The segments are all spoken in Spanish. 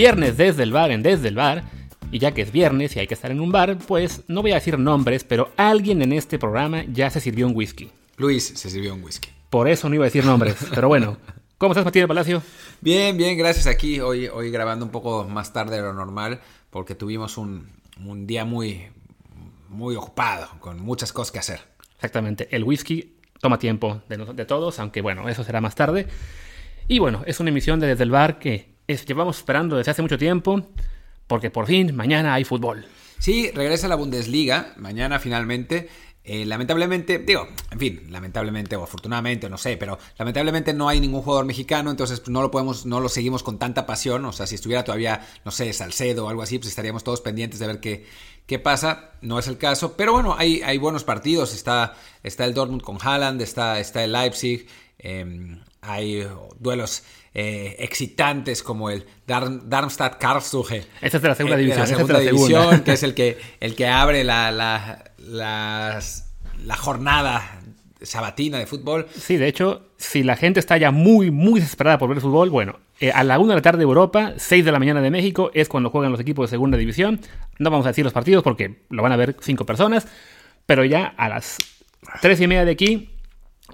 viernes desde el bar en Desde el Bar. Y ya que es viernes y hay que estar en un bar, pues no voy a decir nombres, pero alguien en este programa ya se sirvió un whisky. Luis se sirvió un whisky. Por eso no iba a decir nombres, pero bueno. ¿Cómo estás, Matías Palacio? Bien, bien, gracias. Aquí hoy, hoy grabando un poco más tarde de lo normal, porque tuvimos un, un día muy, muy ocupado, con muchas cosas que hacer. Exactamente. El whisky toma tiempo de, de todos, aunque bueno, eso será más tarde. Y bueno, es una emisión de Desde el Bar que llevamos esperando desde hace mucho tiempo, porque por fin mañana hay fútbol. Sí, regresa la Bundesliga, mañana finalmente. Eh, lamentablemente, digo, en fin, lamentablemente o afortunadamente, no sé, pero lamentablemente no hay ningún jugador mexicano, entonces pues, no lo podemos, no lo seguimos con tanta pasión. O sea, si estuviera todavía, no sé, Salcedo o algo así, pues estaríamos todos pendientes de ver qué, qué pasa. No es el caso, pero bueno, hay, hay buenos partidos. Está, está el Dortmund con Haaland, está, está el Leipzig, eh, hay duelos eh, excitantes como el Darmstadt Karlsruhe. Esta es de la segunda división. La segunda división, que es el que, el que abre la, la, la jornada sabatina de fútbol. Sí, de hecho, si la gente está ya muy, muy desesperada por ver fútbol, bueno, eh, a la 1 de la tarde de Europa, 6 de la mañana de México, es cuando juegan los equipos de segunda división. No vamos a decir los partidos porque lo van a ver 5 personas, pero ya a las 3 y media de aquí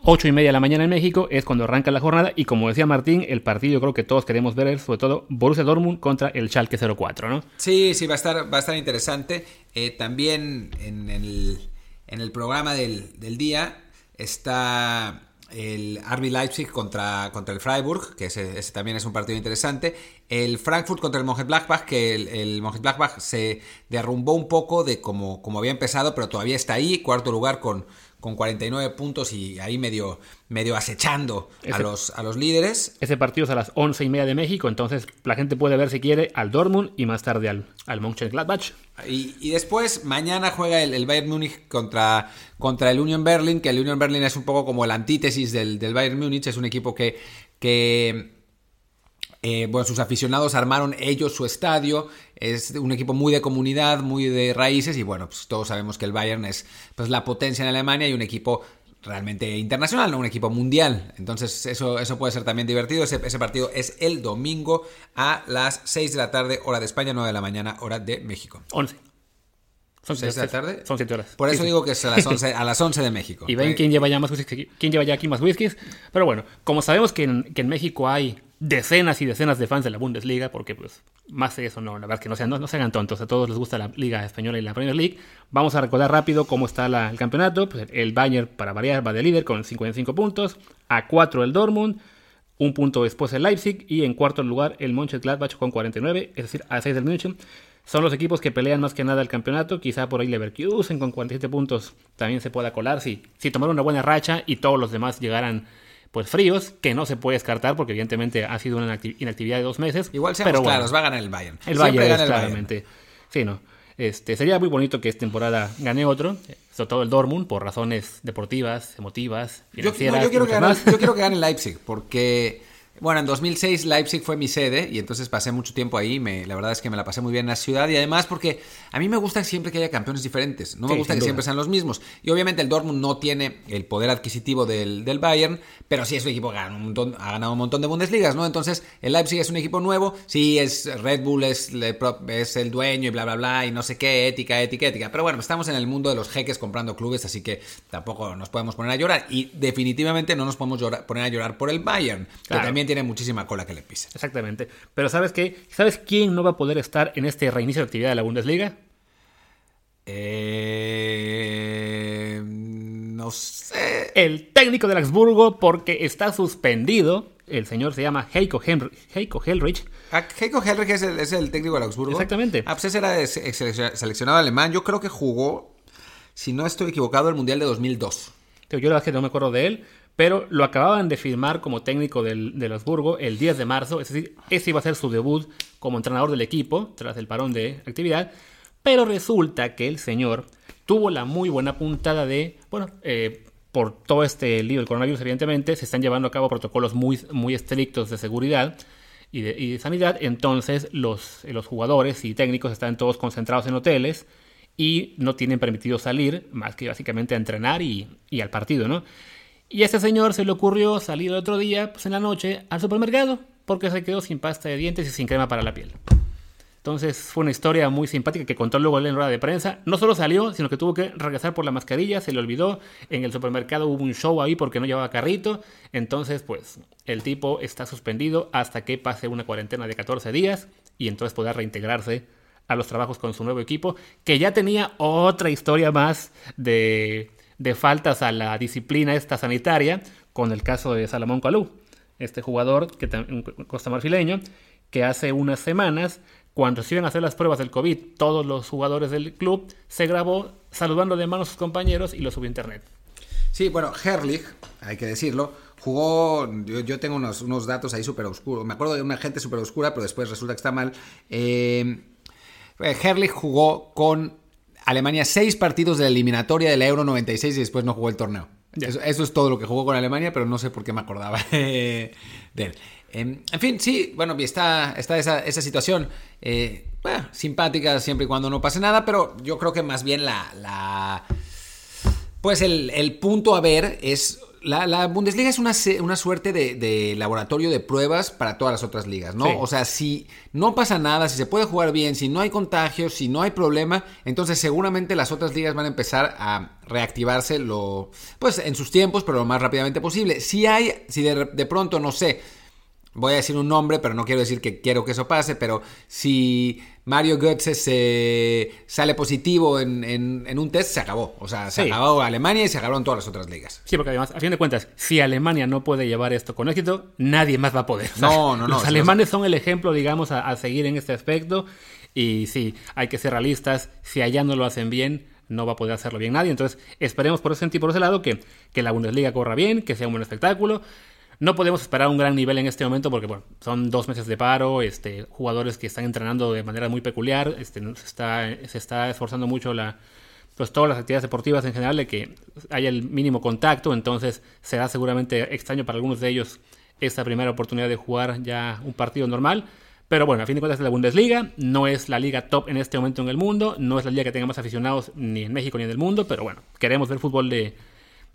8 y media de la mañana en México es cuando arranca la jornada y como decía Martín, el partido creo que todos queremos ver es sobre todo Borussia Dortmund contra el Schalke 04, ¿no? Sí, sí, va a estar, va a estar interesante. Eh, también en el, en el programa del, del día está el RB Leipzig contra, contra el Freiburg, que ese, también es un partido interesante. El Frankfurt contra el Mönchengladbach, que el, el Mönchengladbach se derrumbó un poco de como, como había empezado, pero todavía está ahí, cuarto lugar con con 49 puntos y ahí medio, medio acechando a, los, a los líderes. Ese partido es a las 11 y media de México, entonces la gente puede ver si quiere al Dortmund y más tarde al, al Mönchengladbach. Y, y después, mañana juega el, Bayern Múnich contra, contra el Union Berlin, que el Union Berlin es un poco como el antítesis del, del Bayern Múnich, es un equipo que, que eh, bueno, sus aficionados armaron ellos su estadio. Es un equipo muy de comunidad, muy de raíces. Y bueno, pues todos sabemos que el Bayern es pues, la potencia en Alemania y un equipo realmente internacional, no un equipo mundial. Entonces, eso, eso puede ser también divertido. Ese, partido es el domingo a las 6 de la tarde, hora de España, 9 de la mañana, hora de México. 11. Son 6 de la tarde. Son 7 horas. Por eso digo que es a las 11, a las 11 de México. Y ven quién lleva ya más quién lleva ya aquí más whiskies. Pero bueno, como sabemos que en, que en México hay decenas y decenas de fans de la Bundesliga, porque pues más de eso no, la verdad que no sean, no, se hagan tontos, a todos les gusta la Liga Española y la Premier League. Vamos a recordar rápido cómo está el campeonato. Pues, el Bayern, para variar, va de líder con 55 puntos, a 4 el Dortmund, un punto después el Leipzig y en cuarto lugar el Mönchengladbach con 49, es decir, a 6 del München. Son los equipos que pelean más que nada el campeonato. Quizá por ahí Leverkusen con 47 puntos también se pueda colar si, si una buena racha y todos los demás llegaran pues fríos, que no se puede descartar porque evidentemente ha sido una inactividad de dos meses. Igual seamos pero claros, va a ganar el Bayern. El Bayern, gana el claramente. Sí, no. Este, sería muy bonito que esta temporada gane otro, sobre todo el Dortmund, por razones deportivas, emotivas, financieras. Yo, quiero, que gane, yo quiero que gane el Leipzig, porque bueno, en 2006 Leipzig fue mi sede y entonces pasé mucho tiempo ahí. Me, la verdad es que me la pasé muy bien en la ciudad y además porque a mí me gusta siempre que haya campeones diferentes. No me gusta que siempre sean los mismos. Y obviamente el Dortmund no tiene el poder adquisitivo del, del Bayern, pero sí es un equipo que ha ganado, un montón, ha ganado un montón de Bundesligas, ¿no? Entonces el Leipzig es un equipo nuevo. Sí, es Red Bull, es, es el dueño y bla, bla, bla, y no sé qué, ética, ética, ética. Pero bueno, estamos en el mundo de los jeques comprando clubes, así que tampoco nos podemos poner a llorar. Y definitivamente no nos podemos poner a llorar por el Bayern, que también tiene muchísima cola que le pise. Exactamente. Pero ¿sabes qué? ¿Sabes quién no va a poder estar en este reinicio de actividad de la Bundesliga? Eh, no sé. El técnico del Augsburgo porque está suspendido. El señor se llama Heiko, Heiko Hellrich. Ah, Heiko Hellrich es el, es el, técnico del Augsburgo. Exactamente. Ah, pues era seleccionado alemán. Yo creo que jugó, si no estoy equivocado, el Mundial de 2002. Yo la verdad que no me acuerdo de él, pero lo acababan de firmar como técnico del, de Habsburgo el 10 de marzo, es decir, ese iba a ser su debut como entrenador del equipo tras el parón de actividad, pero resulta que el señor tuvo la muy buena puntada de, bueno, eh, por todo este lío del coronavirus, evidentemente, se están llevando a cabo protocolos muy, muy estrictos de seguridad y de, sanidad, entonces los, los jugadores y técnicos están todos concentrados en hoteles y no tienen permitido salir, más que básicamente a entrenar y, y al partido, ¿no? Y a ese señor se le ocurrió salir otro día, pues en la noche, al supermercado. porque se quedó sin pasta de dientes y sin crema para la piel. Entonces fue una historia muy simpática que contó luego en rueda de prensa. No solo salió, sino que tuvo que regresar por la mascarilla, se le olvidó. En el supermercado hubo un show ahí porque no llevaba carrito. Entonces, pues, el tipo está suspendido hasta que pase una cuarentena de 14 días y entonces podrá reintegrarse a los trabajos con su nuevo equipo, que ya tenía otra historia más de, de faltas a la disciplina esta sanitaria, con el caso de Salomón Calú, este jugador que costa marfileño, que hace unas semanas cuando se iban a hacer las pruebas del COVID, todos los jugadores del club se grabó saludando de mano a sus compañeros y lo subió a internet. Sí, bueno, Herlich, hay que decirlo, jugó, yo, tengo unos, unos, datos ahí súper oscuros, me acuerdo de una gente súper oscura, pero después resulta que está mal. Eh, Herlich jugó con Alemania seis partidos de la eliminatoria de la Euro 96 y después no jugó el torneo. Eso, eso, es todo lo que jugó con Alemania, pero no sé por qué me acordaba de él. Em, en fin, sí, bueno, está, está esa, esa situación eh, simpática siempre y cuando no pase nada, pero yo creo que más bien la... la pues el, el punto a ver es la, Bundesliga es una, una suerte de, laboratorio de pruebas para todas las otras ligas, ¿no? O sea, si no pasa nada, si se puede jugar bien, si no hay contagios, si no hay problema, entonces seguramente las otras ligas van a empezar a reactivarse lo, pues en sus tiempos, pero lo más rápidamente posible. Si hay, si de pronto, no sé, voy a decir un nombre, pero no quiero decir que quiero que eso pase, pero si Mario Götze se sale positivo en, un test, se acabó. O sea, se acabó Alemania y se acabaron todas las otras ligas. Sí, porque además, a fin de cuentas, si Alemania no puede llevar esto con éxito, nadie más va a poder. No, no, no. Los alemanes son el ejemplo, digamos, a, seguir en este aspecto. Y sí, hay que ser realistas. Si allá no lo hacen bien, no va a poder hacerlo bien nadie. Entonces, esperemos por ese sentido, por ese lado, que, que la Bundesliga corra bien, que sea un buen espectáculo. No podemos esperar un gran nivel en este momento porque bueno, son dos meses de paro, este, jugadores que están entrenando de manera muy peculiar, este, se, está, se está esforzando mucho la, pues todas las actividades deportivas en general de que haya el mínimo contacto, entonces será seguramente extraño para algunos de ellos esta primera oportunidad de jugar ya un partido normal. Pero bueno, a fin de cuentas es la Bundesliga, no es la liga top en este momento en el mundo, no es la liga que tenga más aficionados ni en México ni en el mundo, pero bueno, queremos ver fútbol de,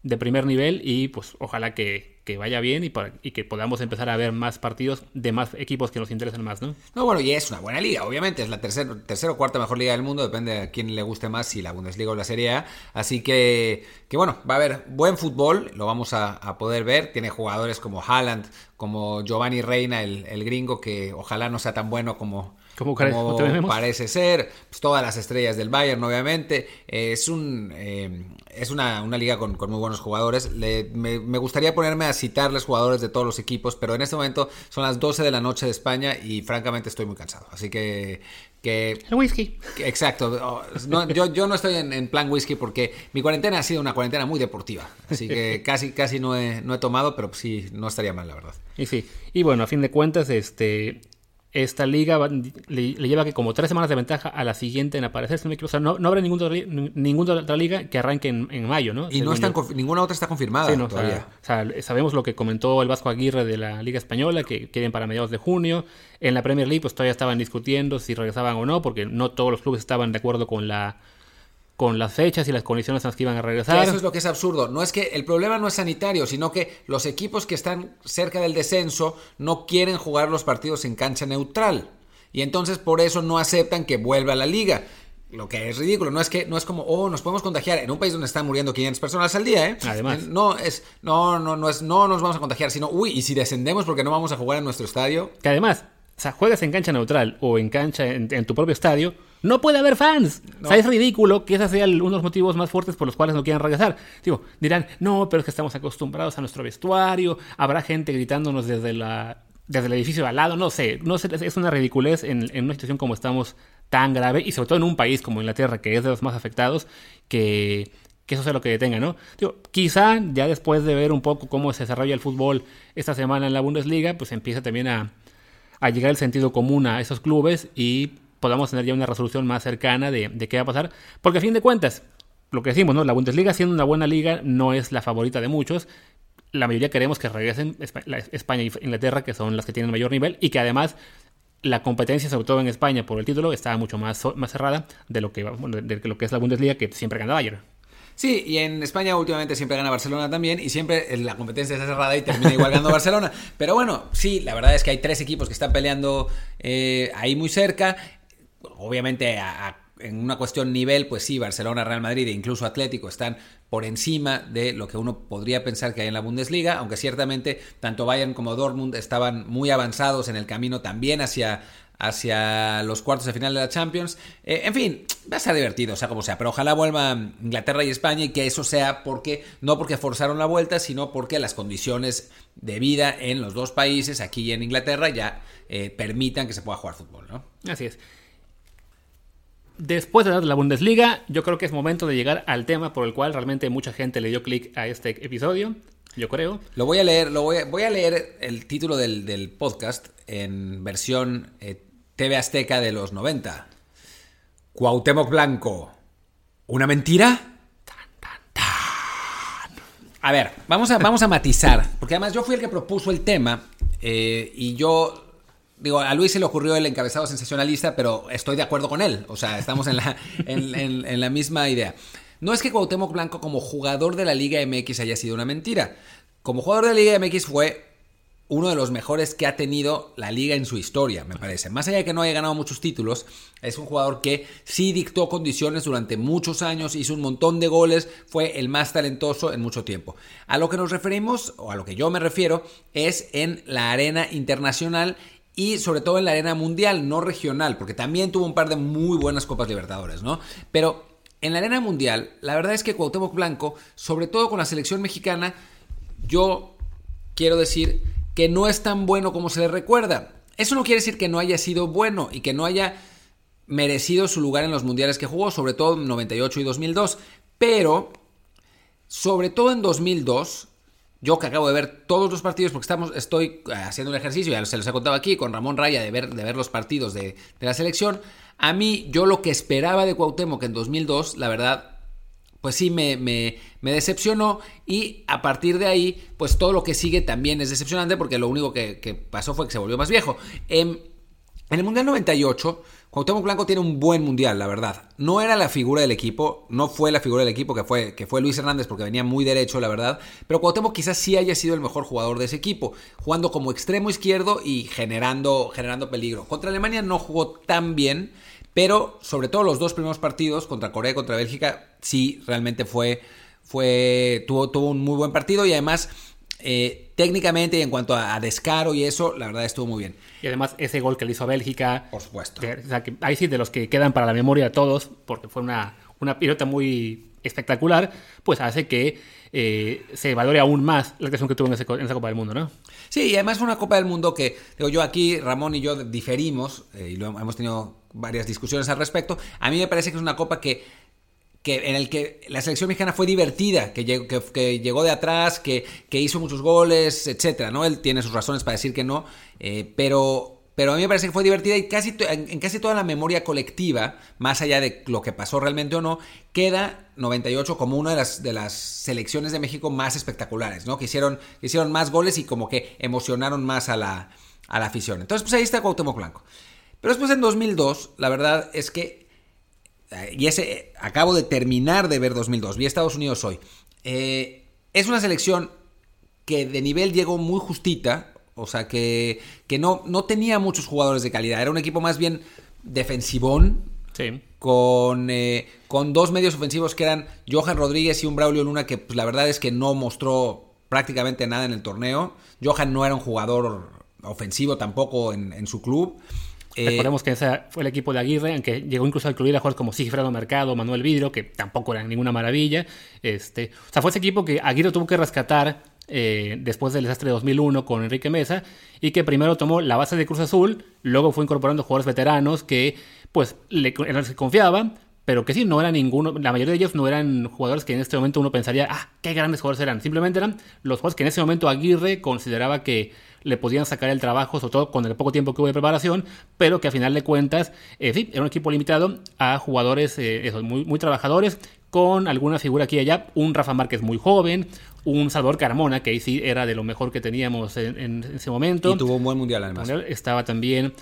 de primer nivel y pues ojalá que, vaya bien y, y, que podamos empezar a ver más partidos de más equipos que nos interesen más, ¿no? No, bueno, y es una buena liga, obviamente, es la tercera tercer o cuarta mejor liga del mundo, depende de a quién le guste más, si la Bundesliga o la Serie A, así que, que bueno, va a haber buen fútbol, lo vamos a, poder ver, tiene jugadores como Haaland, como Giovanni Reina, el, el gringo, que ojalá no sea tan bueno como como, parece ser, pues, todas las estrellas del Bayern, obviamente. es un eh, es una, liga con, muy buenos jugadores. me, gustaría ponerme a citarles jugadores de todos los equipos, pero en este momento son las 12 de la noche de España y francamente estoy muy cansado. Así que. que El whisky. exacto. Oh, yo, yo no estoy en, plan whisky porque mi cuarentena ha sido una cuarentena muy deportiva. Así que casi, casi no he, no he tomado, pero sí, no estaría mal, la verdad. Y sí. Y bueno, a fin de cuentas, este esta liga le, lleva que como tres semanas de ventaja a la siguiente en aparecerse. O sea, no, no habrá ninguna, ninguna otra liga que arranque en, mayo, ¿no? Y no están, ninguna otra está confirmada todavía. O sea, sabemos lo que comentó el Vasco Aguirre de la Liga Española, que quieren para mediados de junio. En la Premier League, pues todavía estaban discutiendo si regresaban o no, porque no todos los clubes estaban de acuerdo con la con las fechas y las condiciones en las que iban a regresar. Eso es lo que es absurdo. No es que el problema no es sanitario, sino que los equipos que están cerca del descenso no quieren jugar los partidos en cancha neutral. Y entonces por eso no aceptan que vuelva a la liga. Lo que es ridículo, no es que no es como, oh, nos podemos contagiar en un país donde están muriendo 500 personas al día, ¿eh? Además. No es no no no es no nos vamos a contagiar, sino, uy, y si descendemos porque no vamos a jugar en nuestro estadio. Que además, o sea, juegas en cancha neutral o en cancha en tu propio estadio, no puede haber fans. O sea, es ridículo que ese sea uno de los motivos más fuertes por los cuales no quieran regresar. Digo, dirán, no, pero es que estamos acostumbrados a nuestro vestuario, habrá gente gritándonos desde, la, desde el edificio de al lado, no sé, no sé es una ridiculez en, una situación como estamos tan grave y sobre todo en un país como Inglaterra, que es de los más afectados, que, que eso sea lo que detenga, ¿no? Digo, quizá ya después de ver un poco cómo se desarrolla el fútbol esta semana en la Bundesliga, pues empieza también a, a llegar el sentido común a esos clubes y podamos tener ya una resolución más cercana de, qué va a pasar. Porque a fin de cuentas, lo que decimos, ¿no? La Bundesliga siendo una buena liga no es la favorita de muchos. La mayoría queremos que regresen España y Inglaterra, que son las que tienen mayor nivel, y que además la competencia, sobre todo en España, por el título, está mucho más, más cerrada de lo, que, de lo que es la Bundesliga, que siempre gana Bayern. Sí, y en España últimamente siempre gana Barcelona también y siempre la competencia está cerrada y termina igual ganando Barcelona. Pero bueno, sí, la verdad es que hay tres equipos que están peleando eh, ahí muy cerca. Obviamente en una cuestión nivel, pues sí, Barcelona, Real Madrid e incluso Atlético están por encima de lo que uno podría pensar que hay en la Bundesliga, aunque ciertamente tanto Bayern como Dortmund estaban muy avanzados en el camino también hacia, hacia los cuartos de final de la Champions. Eh, en fin, va a ser divertido, o sea como sea, pero ojalá vuelva Inglaterra y España y que eso sea porque, no porque forzaron la vuelta, sino porque las condiciones de vida en los dos países, aquí y en Inglaterra, ya eh, permitan que se pueda jugar fútbol, ¿no? Así es. Después de la Bundesliga, yo creo que es momento de llegar al tema por el cual realmente mucha gente le dio clic a este episodio, yo creo. Lo voy a leer, lo voy a, voy a leer el título del, podcast en versión eh, TV Azteca de los 90. Cuauhtémoc Blanco. ¿Una mentira? A ver, vamos a, vamos a matizar, porque además yo fui el que propuso el tema eh, y yo, digo, a Luis se le ocurrió el encabezado sensacionalista, pero estoy de acuerdo con él, o sea, estamos en la, en la misma idea. No es que Cuauhtémoc Blanco como jugador de la Liga MX haya sido una mentira. Como jugador de la Liga MX fue uno de los mejores que ha tenido la liga en su historia, me parece. Más allá de que no haya ganado muchos títulos, es un jugador que sí dictó condiciones durante muchos años, hizo un montón de goles, fue el más talentoso en mucho tiempo. A lo que nos referimos, o a lo que yo me refiero, es en la arena internacional y sobre todo en la arena mundial, no regional, porque también tuvo un par de muy buenas Copas Libertadores, ¿no? Pero en la arena mundial, la verdad es que Cuauhtémoc Blanco, sobre todo con la selección mexicana, yo quiero decir que no es tan bueno como se le recuerda. Eso no quiere decir que no haya sido bueno y que no haya merecido su lugar en los mundiales que jugó, sobre todo en 98 y 2002. Pero, sobre todo en 2002, yo que acabo de ver todos los partidos, porque estamos, estoy haciendo un ejercicio, ya se los he contado aquí, con Ramón Raya, de ver, de ver los partidos de, de la selección. A mí, yo lo que esperaba de Cuauhtémoc en 2002, la verdad, pues sí me, me, decepcionó y a partir de ahí, pues todo lo que sigue también es decepcionante porque lo único que, pasó fue que se volvió más viejo. En, en el Mundial 98, Cuauhtémoc Blanco tiene un buen Mundial, la verdad. No era la figura del equipo, no fue la figura del equipo que fue, que fue Luis Hernández porque venía muy derecho, la verdad, pero Cuauhtémoc quizás sí haya sido el mejor jugador de ese equipo, jugando como extremo izquierdo y generando, generando peligro. Contra Alemania no jugó tan bien, pero sobre todo los dos primeros partidos, contra Corea y contra Bélgica, sí realmente fue, fue tuvo, tuvo un muy buen partido y además eh, técnicamente y en cuanto a, descaro y eso, la verdad estuvo muy bien. Y además ese gol que le hizo a Bélgica, por supuesto. ahí sí de los que quedan para la memoria de todos, porque fue una, una pilota muy espectacular, pues hace que eh, se valore aún más la actuación que tuvo en, esa Copa del Mundo, ¿no? Sí, y además fue una Copa del Mundo que, digo yo aquí, Ramón y yo diferimos, eh, y lo, hemos tenido varias discusiones al respecto. A mí me parece que es una Copa que que, en el que la selección mexicana fue divertida, que llegó, que, llegó de atrás, que, hizo muchos goles, etcétera, ¿no? Él tiene sus razones para decir que no, eh, pero pero a mí me parece que fue divertida y casi en, casi toda la memoria colectiva, más allá de lo que pasó realmente o no, queda 98 como una de las, de las selecciones de México más espectaculares, ¿no? Que hicieron, hicieron más goles y como que emocionaron más a la, a la afición. Entonces, pues ahí está Cuauhtémoc Blanco. Pero después en 2002, la verdad es que, eh, y ese, acabo de terminar de ver 2002, vi Estados Unidos hoy, eh, es una selección que de nivel llegó muy justita, o sea, que, que no, no tenía muchos jugadores de calidad. Era un equipo más bien defensivón. Sí. Con, eh, con dos medios ofensivos que eran Johan Rodríguez y un Braulio Luna, que pues, la verdad es que no mostró prácticamente nada en el torneo. Johan no era un jugador ofensivo tampoco en, su club. Eh, Recordemos que ese fue el equipo de Aguirre, aunque llegó incluso a incluir a jugadores como Sigfredo Mercado, Manuel Vidro, que tampoco eran ninguna maravilla. Este, o sea, fue ese equipo que Aguirre tuvo que rescatar eh, después del desastre de 2001 con Enrique Mesa y que primero tomó la base de Cruz Azul, luego fue incorporando jugadores veteranos que pues le, se confiaban, pero que sí, no eran ninguno, la mayoría de ellos no eran jugadores que en este momento uno pensaría, ah, qué grandes jugadores eran, simplemente eran los jugadores que en ese momento Aguirre consideraba que le podían sacar el trabajo, sobre todo con el poco tiempo que hubo de preparación, pero que a final de cuentas, eh, era un equipo limitado a jugadores eh, muy trabajadores, con alguna figura aquí y allá, un Rafa Márquez muy joven, un Salvador Carmona, que ahí sí era de lo mejor que teníamos en, ese momento. Y tuvo un buen mundial además. Estaba también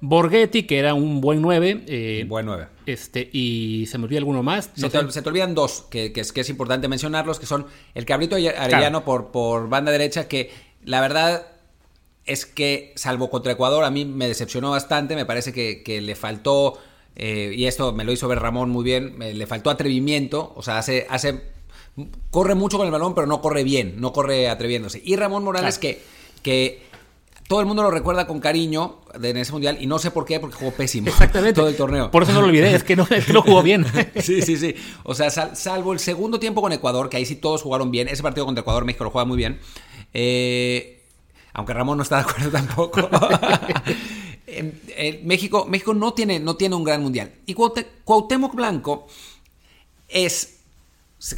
Borghetti, que era un buen 9. Eh, buen 9. Este, y se me olvida alguno más. se, te, olvidan dos, que, es, que es importante mencionarlos, que son el Cabrito Arellano por, por banda derecha, que la verdad es que, salvo contra Ecuador, a mí me decepcionó bastante, me parece que, le faltó, eh, y esto me lo hizo ver Ramón muy bien, le faltó atrevimiento, o sea, hace, hace, corre mucho con el balón, pero no corre bien, no corre atreviéndose. Y Ramón Morales, que, que todo el mundo lo recuerda con cariño en ese mundial y no sé por qué, porque jugó pésimo Exactamente. todo el torneo. Por eso no lo olvidé, es que no, jugó bien. sí, sí, sí. O sea, salvo el segundo tiempo con Ecuador, que ahí sí todos jugaron bien. Ese partido contra Ecuador, México lo juega muy bien. Eh, aunque Ramón no está de acuerdo tampoco. México, México no, tiene, no tiene un gran mundial. Y Cuauhtémoc Blanco es,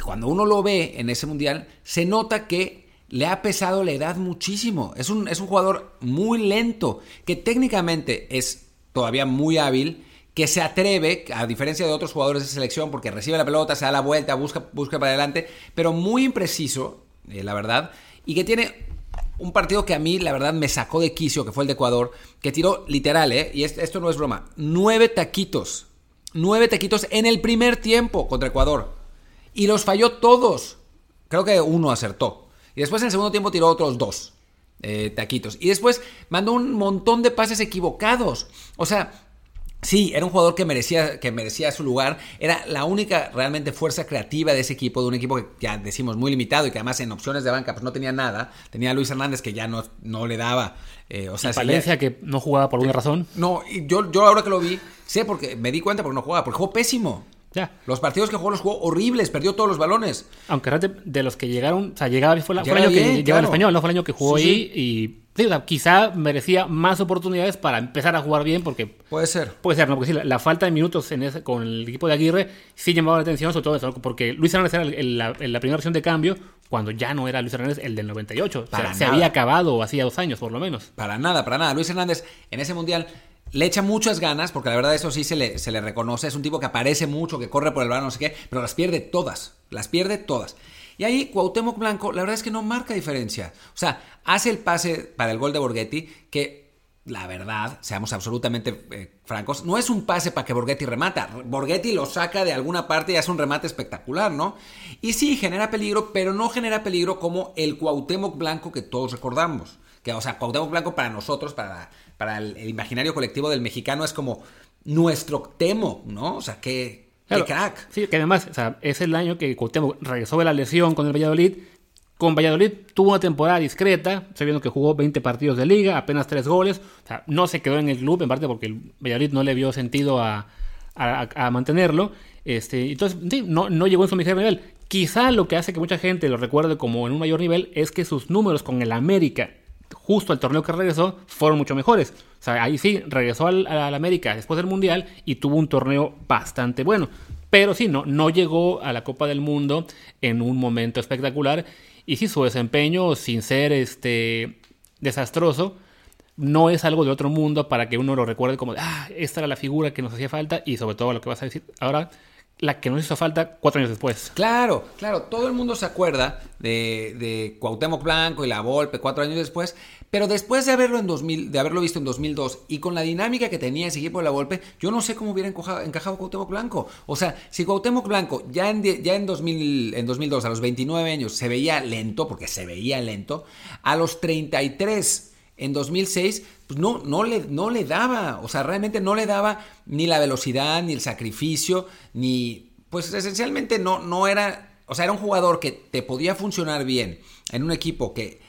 cuando uno lo ve en ese mundial, se nota que le ha pesado la edad muchísimo. Es un, es un jugador muy lento, que técnicamente es todavía muy hábil, que se atreve, a diferencia de otros jugadores de selección, porque recibe la pelota, se da la vuelta, busca, busca para adelante, pero muy impreciso, eh, la verdad, y que tiene un partido que a mí, la verdad, me sacó de quicio, que fue el de Ecuador, que tiró literal, ¿eh? Y esto no es broma, nueve taquitos. Nueve taquitos en el primer tiempo contra Ecuador. Y los falló todos. Creo que uno acertó. Y después en el segundo tiempo tiró otros dos eh, taquitos. Y después mandó un montón de pases equivocados. O sea, Sí, era un jugador que merecía, que merecía su lugar. Era la única realmente fuerza creativa de ese equipo, de un equipo que ya decimos muy limitado y que además en opciones de banca pues no tenía nada. Tenía a Luis Hernández que ya no, no le daba. Eh, o sea, Valencia que no jugaba por una razón. No, y yo, yo ahora que lo vi, sé porque me di cuenta porque no jugaba, porque jugó pésimo. Ya. Los partidos que jugó los jugó horribles, perdió todos los balones. Aunque de los que llegaron, o sea, llegaba, fue, el año que llegaba el español, no fue el año que jugó ahí y quizá merecía más oportunidades para empezar a jugar bien, porque. Puede ser. Puede ser, ¿no? Porque sí, la, falta de minutos en ese, con el equipo de Aguirre sí llamaba la atención, sobre todo eso, porque Luis Hernández era el, la, primera versión de cambio, cuando ya no era Luis Hernández el del 98. o sea, se había acabado hacía dos años, por lo menos. Para nada, para nada. Luis Hernández en ese mundial le echa muchas ganas, porque la verdad eso sí se le, se le reconoce. Es un tipo que aparece mucho, que corre por el balón, no sé qué, pero las pierde todas. Las pierde todas. Y ahí Cuauhtémoc Blanco, la verdad es que no marca diferencia. O sea, hace el pase para el gol de Borghetti, que la verdad, seamos absolutamente eh, francos, no es un pase para que Borghetti remata. Borghetti lo saca de alguna parte y hace un remate espectacular, ¿no? Y sí, genera peligro, pero no genera peligro como el Cuauhtémoc Blanco que todos recordamos. Que, o sea, Cuauhtémoc Blanco para nosotros, para, para el, el imaginario colectivo del mexicano, es como nuestro temo, ¿no? O sea, crack! Sí, que además, o sea, es el año que Cuauhtémoc regresó de la lesión con el Valladolid. Con Valladolid tuvo una temporada discreta, sabiendo que jugó 20 partidos de liga, apenas 3 goles. O sea, no se quedó en el club, en parte porque el Valladolid no le vio sentido a, mantenerlo. Este, entonces, sí, no, no llegó en su mejor nivel. Quizá lo que hace que mucha gente lo recuerde como en un mayor nivel es que sus números con el América, justo al torneo que regresó, fueron mucho mejores. Sea, ahí sí, regresó al, América después del Mundial y tuvo un torneo bastante bueno. Pero sí, no, no llegó a la Copa del Mundo en un momento espectacular. Y sí, su desempeño, sin ser este desastroso, no es algo de otro mundo para que uno lo recuerde como, ah, esta era la figura que nos hacía falta y sobre todo lo que vas a decir ahora, la que nos hizo falta cuatro años después. Claro, claro, todo el mundo se acuerda de, de Cuauhtémoc Blanco y la Volpe cuatro años después, pero después de haberlo, en 2000, de haberlo visto en 2002 y con la dinámica que tenía ese equipo de la Volpe, yo no sé cómo hubiera encajado, encajado Cuauhtémoc Blanco. O sea, si Cuauhtémoc Blanco ya en, ya en, 2000, en 2002, a los 29 años, se veía lento, porque se veía lento, a los 33 en 2006, pues no, no, le, no le daba, o sea, realmente no le daba ni la velocidad, ni el sacrificio, ni, pues esencialmente no, no era, o sea, era un jugador que te podía funcionar bien en un equipo que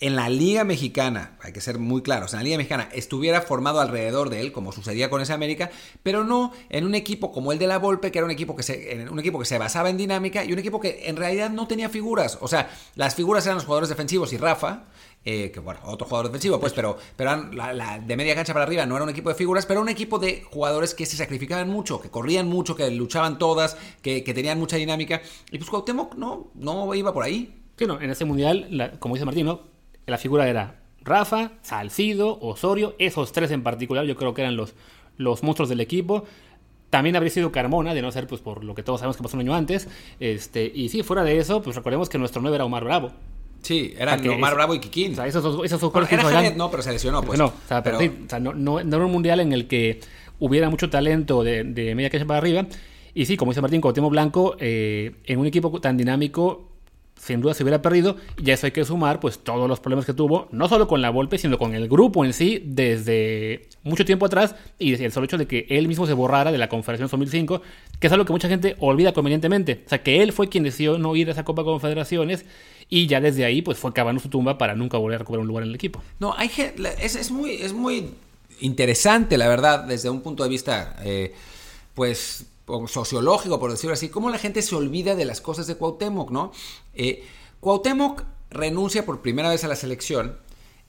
en la Liga Mexicana, hay que ser muy claros, en la Liga Mexicana estuviera formado alrededor de él, como sucedía con ese América, pero no en un equipo como el de la Volpe, que era un equipo que se, un equipo que se basaba en dinámica y un equipo que en realidad no tenía figuras. O sea, las figuras eran los jugadores defensivos y Rafa, eh, que bueno, otro jugador defensivo, pues, pero, pero de media cancha para arriba no era un equipo de figuras, pero un equipo de jugadores que se sacrificaban mucho, que corrían mucho, que luchaban todas, que, tenían mucha dinámica. Y pues Cuauhtémoc no, no iba por ahí. Sí, no, en ese mundial, como dice Martín, la figura era Rafa, Salcido, Osorio, esos tres en particular, yo creo que eran los, los monstruos del equipo. También habría sido Carmona, de no ser pues por lo que todos sabemos que pasó un año antes. Este, y sí, fuera de eso, pues recordemos que nuestro 9 era Omar Bravo. Sí, eran que Omar es- Bravo y Kikín. O sea, esos dos, esos dos Bueno, jugadores que era no, pero se lesionó, pues. no, o sea, pero, Pero- sí, o sea, no, no- no era un mundial en el que hubiera mucho talento de, de media cancha para arriba. Y sí, como dice Martín, Cuauhtémoc Blanco, eh, en un equipo tan dinámico, sin duda se hubiera perdido. Y a eso hay que sumar pues todos los problemas que tuvo, no solo con la Volpe, sino con el grupo en sí, desde mucho tiempo atrás. Y el solo hecho de que él mismo se borrara de la Confederación 2005, que es algo que mucha gente olvida convenientemente. O sea, que él fue quien decidió no ir a esa Copa Confederaciones. Y ya desde ahí, pues fue cavando su tumba para nunca volver a recuperar un lugar en el equipo. No, hay es, es muy, es muy interesante, la verdad, desde un punto de vista, eh, pues, sociológico, por decirlo así, cómo la gente se olvida de las cosas de Cuauhtémoc, ¿no? Eh, Cuauhtémoc renuncia por primera vez a la selección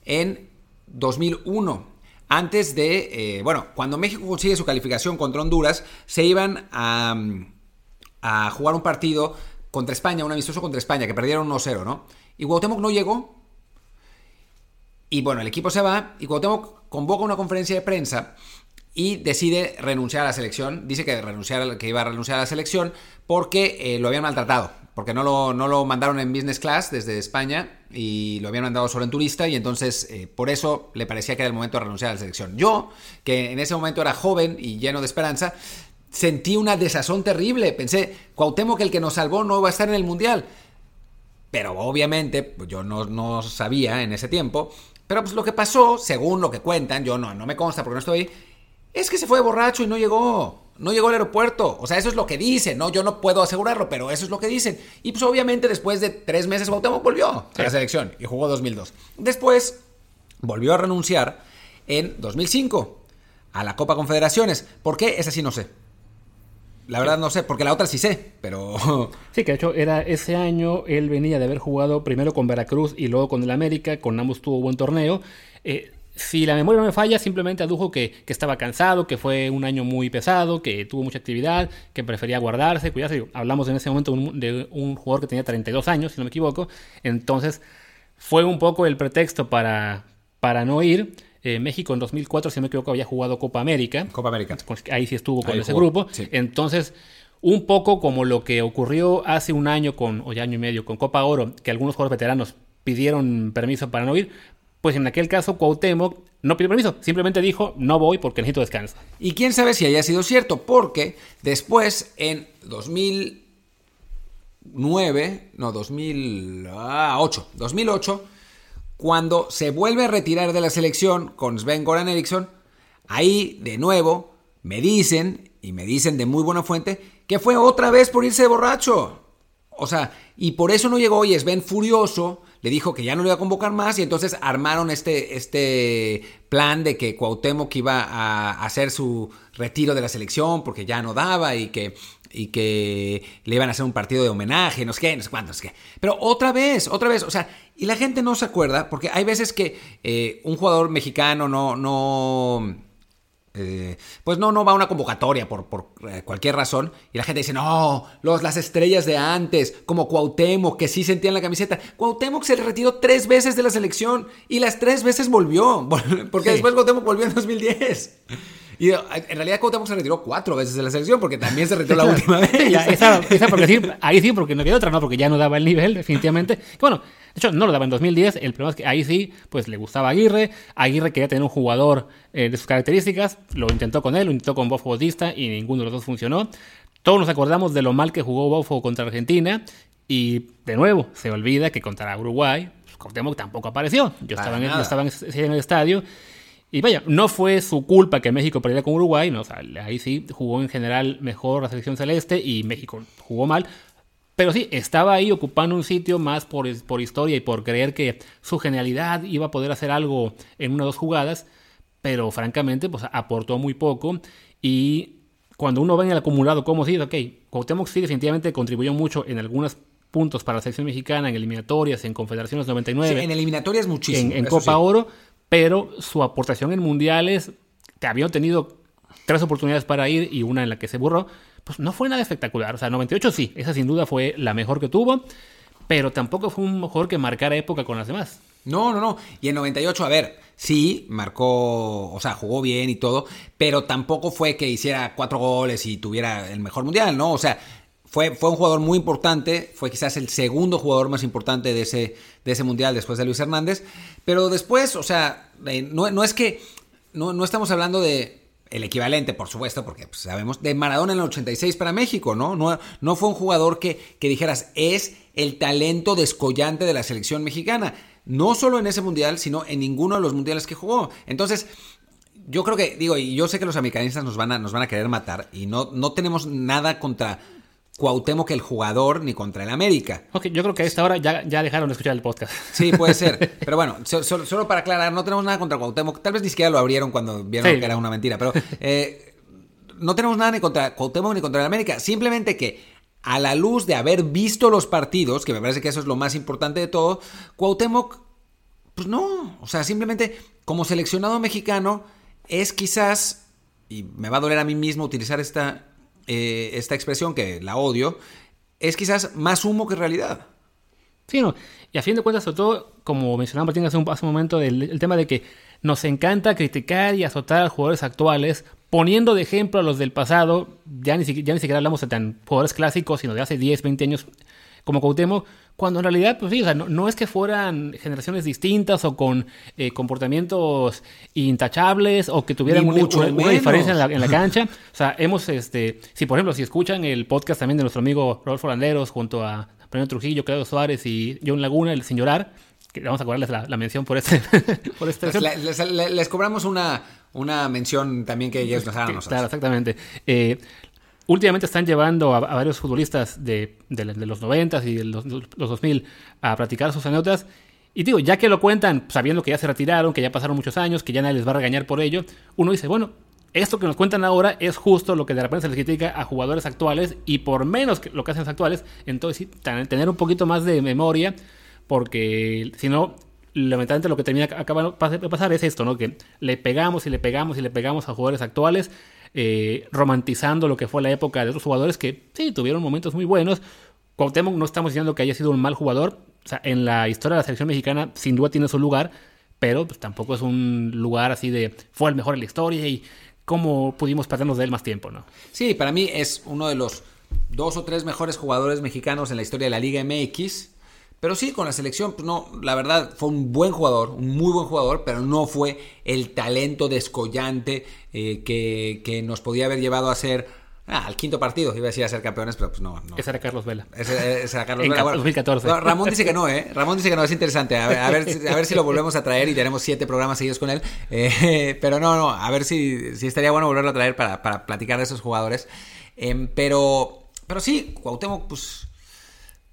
en 2001. Antes de, eh, bueno, cuando México consigue su calificación contra Honduras, se iban a, a jugar un partido contra España, un amistoso contra España, que perdieron 1-0, ¿no? Y Cuauhtémoc no llegó, y bueno, el equipo se va y Cuauhtémoc convoca una conferencia de prensa y decide renunciar a la selección. Dice que, renunciar, que iba a renunciar a la selección porque eh, lo habían maltratado. Porque no lo, no lo mandaron en business class desde España y lo habían mandado solo en turista y entonces eh, por eso le parecía que era el momento de renunciar a la selección. Yo, que en ese momento era joven y lleno de esperanza, sentí una desazón terrible. Pensé, Cuauhtémoc el que nos salvó no va a estar en el Mundial. Pero obviamente, pues yo no, no sabía en ese tiempo. Pero pues lo que pasó, según lo que cuentan, yo no, no me consta porque no estoy ahí, es que se fue borracho y no llegó. No llegó al aeropuerto. O sea, eso es lo que dicen, ¿no? Yo no puedo asegurarlo, pero eso es lo que dicen. Y pues obviamente después de tres meses Cuauhtémoc volvió a la selección y jugó 2002. Después volvió a renunciar en 2005 a la Copa Confederaciones. ¿Por qué? Esa sí no sé. La verdad no sé, porque la otra sí sé, pero... Sí, que de hecho era ese año, él venía de haber jugado primero con Veracruz y luego con el América, con ambos tuvo buen torneo. Eh, si la memoria no me falla, simplemente adujo que, que estaba cansado, que fue un año muy pesado, que tuvo mucha actividad, que prefería guardarse, cuidarse. Hablamos en ese momento de un, de un jugador que tenía 32 años, si no me equivoco. Entonces, fue un poco el pretexto para, para no ir. Eh, México en 2004, si no me equivoco, había jugado Copa América. Copa América. Ahí sí estuvo con Ahí ese jugó, grupo. sí. Entonces, un poco como lo que ocurrió hace un año con, o ya año y medio, con Copa Oro, que algunos jugadores veteranos pidieron permiso para no ir, pues en aquel caso Cuauhtémoc no pidió permiso, simplemente dijo, no voy porque necesito descanso. Y quién sabe si haya sido cierto, porque después, en 2009, no, 2008, 2008, cuando se vuelve a retirar de la selección con Sven Goran Eriksson, ahí de nuevo me dicen, y me dicen de muy buena fuente, que fue otra vez por irse de borracho. O sea, y por eso no llegó y Sven furioso le dijo que ya no lo iba a convocar más y entonces armaron este, este plan de que Cuauhtémoc iba a hacer su retiro de la selección porque ya no daba y que, y que le iban a hacer un partido de homenaje, no sé qué, no sé cuánto, no sé qué. Pero otra vez, otra vez, o sea, y la gente no se acuerda porque hay veces que eh, un jugador mexicano no, no, eh, pues no, no va a una convocatoria por, por eh, cualquier razón. Y la gente dice, no, los, las estrellas de antes, como Cuauhtémoc, que sí sentían la camiseta. Cuauhtémoc se retiró tres veces de la selección y las tres veces volvió, porque Sí. después Cuauhtémoc volvió en 2010. Y eh, en realidad Cuauhtémoc se retiró cuatro veces de la selección porque también se retiró la última vez. Sí, ya, esa, esa porque sí, ahí sí, porque no había otra, ¿no? Porque ya no daba el nivel, definitivamente. Bueno, de hecho, no lo daba en 2010. El problema es que ahí sí, pues le gustaba Aguirre. Aguirre quería tener un jugador eh, de sus características. Lo intentó con él, lo intentó con Bofo Bautista y ninguno de los dos funcionó. Todos nos acordamos de lo mal que jugó Bofo contra Argentina. Y de nuevo, se olvida que contra Uruguay, pues, Cuauhtémoc tampoco apareció. Yo estaba, en, el- yo estaba en el estadio. Y vaya, no fue su culpa que México perdiera con Uruguay, no, o sea, ahí sí jugó en general mejor la selección celeste y México jugó mal. Pero sí, estaba ahí ocupando un sitio más por, por historia y por creer que su genialidad iba a poder hacer algo en una o dos jugadas, pero francamente pues aportó muy poco y cuando uno ve en el acumulado cómo sí, ok, Cuauhtémoc sí definitivamente contribuyó mucho en algunos puntos para la selección mexicana, en eliminatorias, en Confederaciones 99 Sí, en eliminatorias muchísimo. en, Copa sí. Oro, pero su aportación en mundiales, que habían tenido tres oportunidades para ir y una en la que se burró, pues no fue nada espectacular. O sea, 98 sí, esa sin duda fue la mejor que tuvo, pero tampoco fue un mejor que marcara época con las demás. No, no, no. Y en 98, a ver, sí, marcó, o sea, jugó bien y todo, pero tampoco fue que hiciera cuatro goles y tuviera el mejor mundial, ¿no? O sea, fue, fue un jugador muy importante, fue quizás el segundo jugador más importante de ese, de ese mundial después de Luis Hernández, pero después, o sea, eh, no, no es que, no, no estamos hablando de el equivalente, por supuesto, porque pues, sabemos, de Maradona en el 86 para México, ¿no? No, no fue un jugador que, que dijeras, es el talento descollante de la selección mexicana. No solo en ese mundial, sino en ninguno de los mundiales que jugó. Entonces, yo creo que, digo, y yo sé que los americanistas nos van a, nos van a querer matar, y no, no tenemos nada contra Cuauhtémoc el jugador ni contra el América. Ok, yo creo que a esta hora ya, ya dejaron de escuchar el podcast. Sí, puede ser. Pero bueno, solo para aclarar, no tenemos nada contra Cuauhtémoc. Tal vez ni siquiera lo abrieron cuando vieron que era una mentira. Pero eh, no tenemos nada ni contra Cuauhtémoc ni contra el América. Simplemente que a la luz de haber visto los partidos, que me parece que eso es lo más importante de todo, Cuauhtémoc, pues no. O sea, simplemente como seleccionado mexicano es quizás, y me va a doler a mí mismo utilizar esta eh, esta expresión que la odio, es quizás más humo que realidad. Sí, no. Y a fin de cuentas, sobre todo, como mencionaba Martín hace un, hace un momento, el, tema de que nos encanta criticar y azotar a jugadores actuales, poniendo de ejemplo a los del pasado, ya ni, ya ni siquiera hablamos de tan jugadores clásicos, sino de hace 10, 20 años como Cuauhtémoc, cuando en realidad, pues sí, no, es que fueran generaciones distintas o con eh, comportamientos intachables o que tuvieran mucho una, diferencia en la, en la, cancha. O sea, hemos, este, si por ejemplo, si escuchan el podcast también de nuestro amigo Rodolfo Landeros junto a Premio Trujillo, Claudio Suárez y John Laguna, el Sin Llorar, que vamos a cobrarles la, mención por este. por este les, les, cobramos una, una mención también que ellos nos hagan a nosotros. Claro, exactamente. Eh, últimamente están llevando a, varios futbolistas de, los 90 y de los, los, 2000 a practicar sus anécdotas. Y digo, ya que lo cuentan sabiendo que ya se retiraron, que ya pasaron muchos años, que ya nadie les va a regañar por ello, uno dice, bueno, esto que nos cuentan ahora es justo lo que de repente se les critica a jugadores actuales y por menos que lo que hacen los actuales, entonces sí, tener un poquito más de memoria, porque si no, lamentablemente lo que termina acabando de pasar es esto, ¿no? Que le pegamos y le pegamos y le pegamos a jugadores actuales eh, romantizando lo que fue la época de otros jugadores que sí, tuvieron momentos muy buenos. Cuauhtémoc no estamos diciendo que haya sido un mal jugador. En la historia de la selección mexicana sin duda tiene su lugar, pero pues, tampoco es un lugar así de fue el mejor en la historia y cómo pudimos perdernos de él más tiempo, ¿no? Sí, para mí es uno de los dos o tres mejores jugadores mexicanos en la historia de la Liga MX. Pero sí, con la selección, pues no, la verdad, fue un buen jugador, un muy buen jugador, pero no fue el talento descollante eh, que, nos podía haber llevado a ser ah, al quinto partido. Iba a decir a ser campeones, pero pues no. no. Ese era Carlos Vela. Ese, era Carlos Vela. 2014. Ramón dice que no, ¿eh? Ramón dice que no, es interesante. A ver, a ver, si lo volvemos a traer y tenemos siete programas seguidos con él. Eh, pero no, no, a ver si, si estaría bueno volverlo a traer para, para platicar de esos jugadores. Em, pero, pero sí, Cuauhtémoc, pues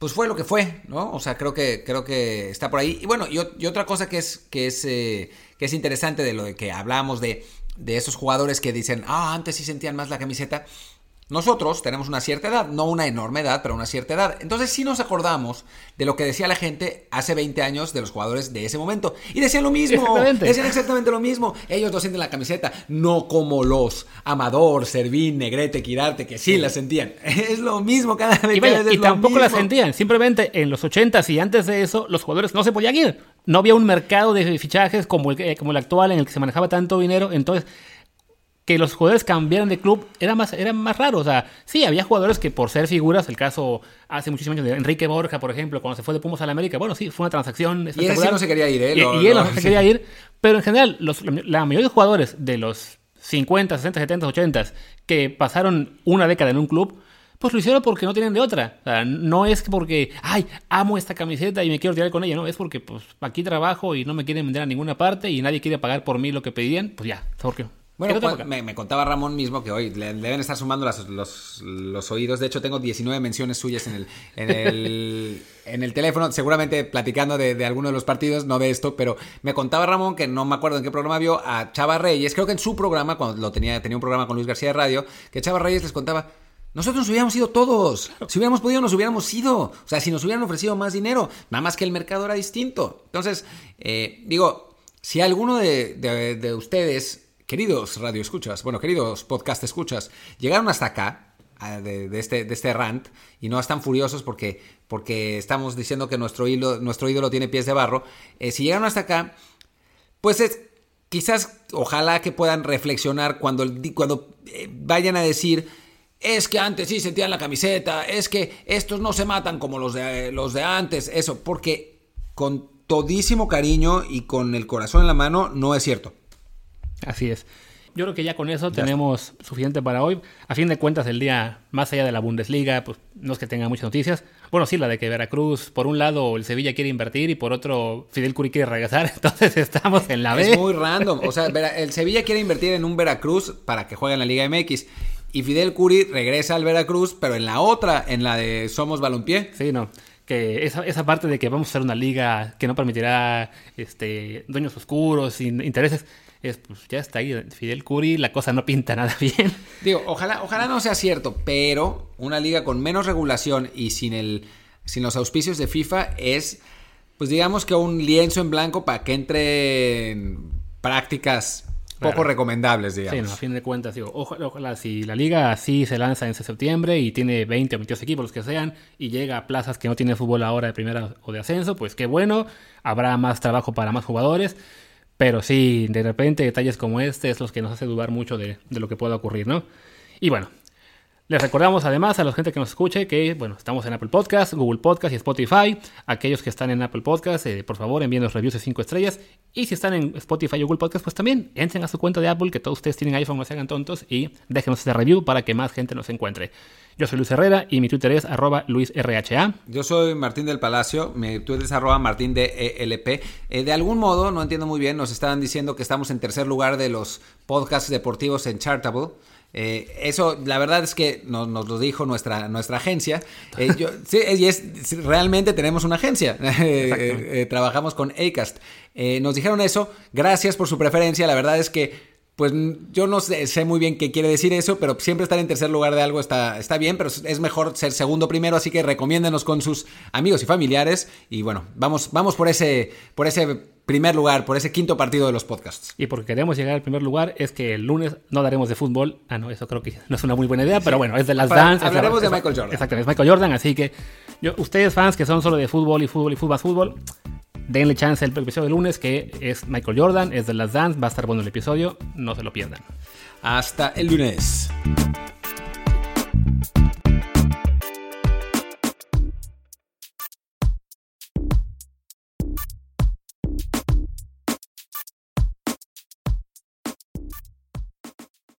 pues fue lo que fue, ¿no? O sea, creo que, creo que está por ahí. Y bueno, y, otra cosa que es, que es, eh, que es interesante de lo que hablamos de, de esos jugadores que dicen, ah, antes sí sentían más la camiseta. Nosotros tenemos una cierta edad, no una enorme edad, pero una cierta edad. Entonces sí nos acordamos de lo que decía la gente hace 20 años de los jugadores de ese momento. Y decían lo mismo. Decían exactamente lo mismo. Ellos no sienten la camiseta, no como los Amador, Servín, Negrete, Quirarte, que sí, la sentían. Es lo mismo cada vez. Y, y tampoco la sentían. Simplemente en los 80s y antes de eso, los jugadores no se podían ir. No había un mercado de fichajes como el, como el actual en el que se manejaba tanto dinero. Entonces que los jugadores cambiaran de club era más, era más raro. O sea, sí, había jugadores que por ser figuras, el caso hace muchísimos años de Enrique Borja, por ejemplo, cuando se fue de Pumas a la América, bueno, sí, fue una transacción Y él no se quería ir, ¿eh? y, él no se quería ir, pero en general, los, la mayoría de jugadores de los 50, 60, 70, 80 que pasaron una década en un club, pues lo hicieron porque no tienen de otra. O sea, no es porque, ay, amo esta camiseta y me quiero tirar con ella, no, es porque pues aquí trabajo y no me quieren vender a ninguna parte y nadie quiere pagar por mí lo que pedían, pues ya, porque bueno, me, contaba Ramón mismo que hoy le, deben estar sumando los, oídos. De hecho, tengo 19 menciones suyas en el, en el, en el teléfono, seguramente platicando de, de, alguno de los partidos, no de esto, pero me contaba Ramón, que no me acuerdo en qué programa vio, a Chava Reyes, creo que en su programa, cuando lo tenía, tenía un programa con Luis García de Radio, que Chava Reyes les contaba, nosotros nos hubiéramos ido todos. Si hubiéramos podido, nos hubiéramos ido. O sea, si nos hubieran ofrecido más dinero. Nada más que el mercado era distinto. Entonces, eh, digo, si alguno de, de ustedes queridos radio escuchas, bueno, queridos podcast escuchas, llegaron hasta acá de, este, de este rant y no están furiosos porque, porque estamos diciendo que nuestro, hilo, nuestro ídolo tiene pies de barro. Eh, si llegaron hasta acá, pues es, quizás, ojalá que puedan reflexionar cuando, cuando eh, vayan a decir es que antes sí sentían la camiseta, es que estos no se matan como los de, los de antes, eso, porque con todísimo cariño y con el corazón en la mano no es cierto. Así es. Yo creo que ya con eso tenemos suficiente para hoy. A fin de cuentas, el día más allá de la Bundesliga, pues no es que tenga muchas noticias. Bueno, sí, la de que Veracruz, por un lado, el Sevilla quiere invertir y por otro, Fidel Curi quiere regresar. Entonces estamos en la B. Es muy random. O sea, el Sevilla quiere invertir en un Veracruz para que juegue en la Liga MX. Y Fidel Curi regresa al Veracruz, pero en la otra, en la de Somos Balompié. Sí, no que esa, esa parte de que vamos a ser una liga que no permitirá este, dueños oscuros, sin intereses, es, pues ya está ahí, Fidel Curi, la cosa no pinta nada bien. Digo, ojalá, ojalá no sea cierto, pero una liga con menos regulación y sin, el, sin los auspicios de FIFA es, pues digamos que un lienzo en blanco para que entre prácticas poco recomendables, digamos. Sí, a fin de cuentas, digo, ojalá, si la liga sí se lanza en septiembre y tiene 20 o 22 equipos, los que sean, y llega a plazas que no tienen fútbol ahora de primera o de ascenso, pues qué bueno, habrá más trabajo para más jugadores. Pero sí, de repente detalles como este es los que nos hace dudar mucho de, lo que pueda ocurrir, ¿no? Y bueno, les recordamos además a la gente que nos escuche que, bueno, estamos en Apple Podcast, Google Podcast y Spotify. Aquellos que están en Apple Podcast, eh, por favor, envíenos reviews de 5 estrellas. Y si están en Spotify o Google Podcast, pues también entren a su cuenta de Apple, que todos ustedes tienen iPhone, no se hagan tontos, y déjenos ese review para que más gente nos encuentre. Yo soy Luis Herrera y mi Twitter es arroba luisrha. Yo soy Martín del Palacio, mi Twitter es arroba martín de ELP. Eh, de algún modo, no entiendo muy bien, nos estaban diciendo que estamos en tercer lugar de los podcasts deportivos en Chartable. Eh, eso, la verdad es que nos, lo dijo nuestra, nuestra agencia. Eh, sí, y es, realmente tenemos una agencia. trabajamos con ACAST. nos dijeron eso. Gracias por su preferencia. La verdad es que pues yo no sé, muy bien qué quiere decir eso, pero siempre estar en tercer lugar de algo está, está bien, pero es mejor ser segundo primero, así que recomiéndenos con sus amigos y familiares. Y bueno, vamos, vamos por ese, por ese primer lugar, por ese quinto partido de los podcasts. Y porque queremos llegar al primer lugar es que el lunes no daremos de fútbol. Ah, no, eso creo que no es una muy buena idea, pero bueno, es de las Dance. Hablaremos de Michael Jordan. Exactamente, es Michael Jordan, así que yo, ustedes fans que son solo de fútbol y fútbol y fútbol, fútbol, denle chance el episodio de lunes que es Michael Jordan, es de las Dance, va a estar bueno el episodio, no se lo pierdan. Hasta el lunes.